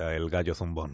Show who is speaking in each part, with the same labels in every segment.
Speaker 1: el gallo zumbón.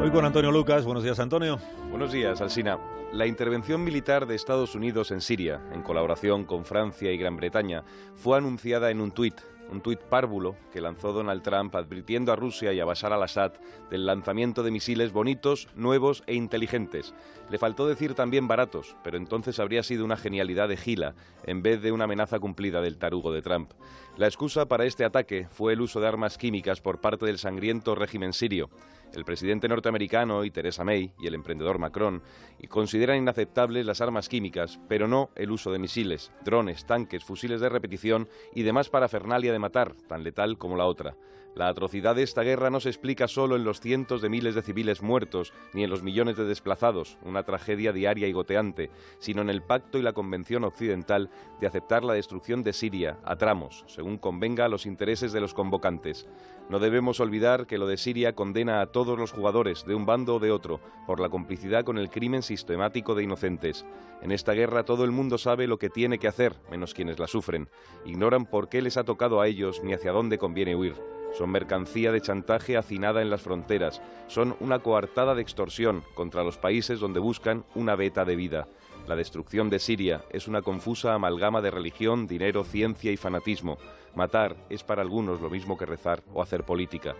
Speaker 1: Hoy con Antonio Lucas. Buenos días, Antonio.
Speaker 2: Buenos días, Alsina. La intervención militar de Estados Unidos en Siria, en colaboración con Francia y Gran Bretaña, fue anunciada en un tuit, un tuit párvulo que lanzó Donald Trump advirtiendo a Rusia y a Bashar al-Assad del lanzamiento de misiles bonitos, nuevos e inteligentes. Le faltó decir también baratos, pero entonces habría sido una genialidad de Gila en vez de una amenaza cumplida del tarugo de Trump. La excusa para este ataque fue el uso de armas químicas por parte del sangriento régimen sirio. El presidente norteamericano y Theresa May y el emprendedor Macron consideran inaceptables las armas químicas, pero no el uso de misiles, drones, tanques, fusiles de repetición y demás parafernalia de matar, tan letal como la otra. La atrocidad de esta guerra no se explica solo en los cientos de miles de civiles muertos, ni en los millones de desplazados, una tragedia diaria y goteante, sino en el pacto y la convención occidental de aceptar la destrucción de Siria a tramos, según convenga a los intereses de los convocantes. No debemos olvidar que lo de Siria condena a todos los jugadores, de un bando o de otro, por la complicidad con el crimen sistemático de inocentes. En esta guerra todo el mundo sabe lo que tiene que hacer, menos quienes la sufren. Ignoran por qué les ha tocado a ellos ni hacia dónde conviene huir. Son mercancía de chantaje hacinada en las fronteras. Son una coartada de extorsión contra los países donde buscan una beta de vida. La destrucción de Siria es una confusa amalgama de religión, dinero, ciencia y fanatismo. Matar es para algunos lo mismo que rezar o hacer política.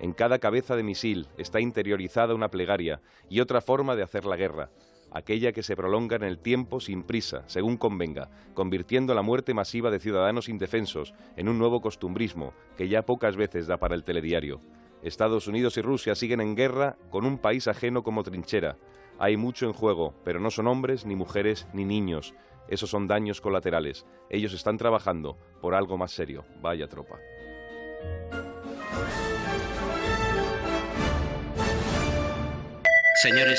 Speaker 2: En cada cabeza de misil está interiorizada una plegaria y otra forma de hacer la guerra aquella que se prolonga en el tiempo sin prisa, según convenga, convirtiendo la muerte masiva de ciudadanos indefensos en un nuevo costumbrismo que ya pocas veces da para el telediario. Estados Unidos y Rusia siguen en guerra con un país ajeno como trinchera. Hay mucho en juego, pero no son hombres, ni mujeres, ni niños. Esos son daños colaterales. Ellos están trabajando por algo más serio. Vaya tropa.
Speaker 3: Señores